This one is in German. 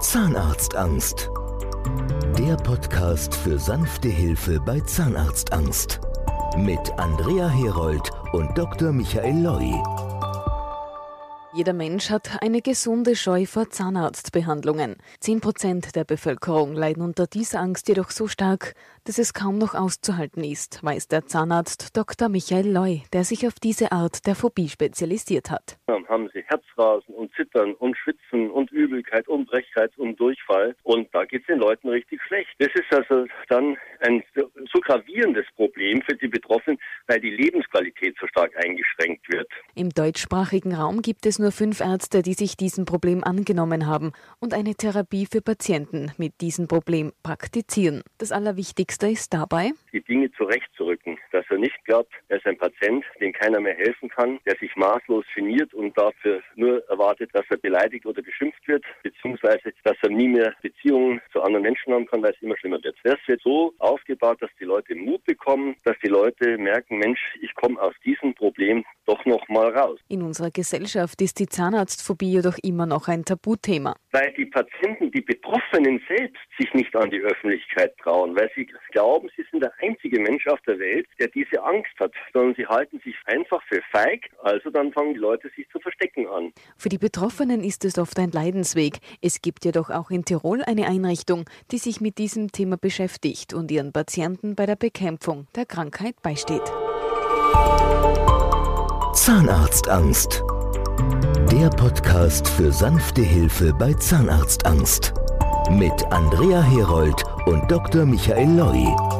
Zahnarztangst. Der Podcast für sanfte Hilfe bei Zahnarztangst. Mit Andrea Herold und Dr. Michael Loi. Jeder Mensch hat eine gesunde Scheu vor Zahnarztbehandlungen. Zehn Prozent der Bevölkerung leiden unter dieser Angst jedoch so stark, dass es kaum noch auszuhalten ist, weiß der Zahnarzt Dr. Michael Loy, der sich auf diese Art der Phobie spezialisiert hat. Dann haben sie Herzrasen und Zittern und Schwitzen und Übelkeit und Brechreiz und Durchfall und da geht es den Leuten richtig schlecht. Das ist also dann ein so gravierendes Problem für die Betroffenen, weil die Lebensqualität so stark eingeschränkt wird. Im deutschsprachigen Raum gibt es nur fünf Ärzte, die sich diesem Problem angenommen haben und eine Therapie für Patienten mit diesem Problem praktizieren. Das Allerwichtigste ist dabei, die Dinge zurechtzurücken, dass er nicht glaubt, er ist ein Patient, dem keiner mehr helfen kann, der sich maßlos geniert und dafür nur erwartet, dass er beleidigt oder beschimpft wird, beziehungsweise dass er nie mehr Beziehungen zu anderen Menschen haben kann, weil es immer schlimmer wird. Das wird so aufgebaut, dass die Leute Mut bekommen, dass die Leute merken, Mensch, ich komme aus diesem Problem doch noch mal raus. In unserer Gesellschaft ist die Zahnarztphobie jedoch immer noch ein Tabuthema. Weil die Patienten, die Betroffenen selbst sich nicht an die Öffentlichkeit trauen, weil sie glauben, sie sind der einzige Mensch auf der Welt, der diese Angst hat, sondern sie halten sich einfach für feig, also dann fangen die Leute sich zu verstecken an. Für die Betroffenen ist es oft ein Leidensweg. Es gibt jedoch auch in Tirol eine Einrichtung, die sich mit diesem Thema beschäftigt und ihren Patienten bei der Bekämpfung der Krankheit beisteht. Zahnarztangst. Der Podcast für sanfte Hilfe bei Zahnarztangst. Mit Andrea Herold und Dr. Michael Loi.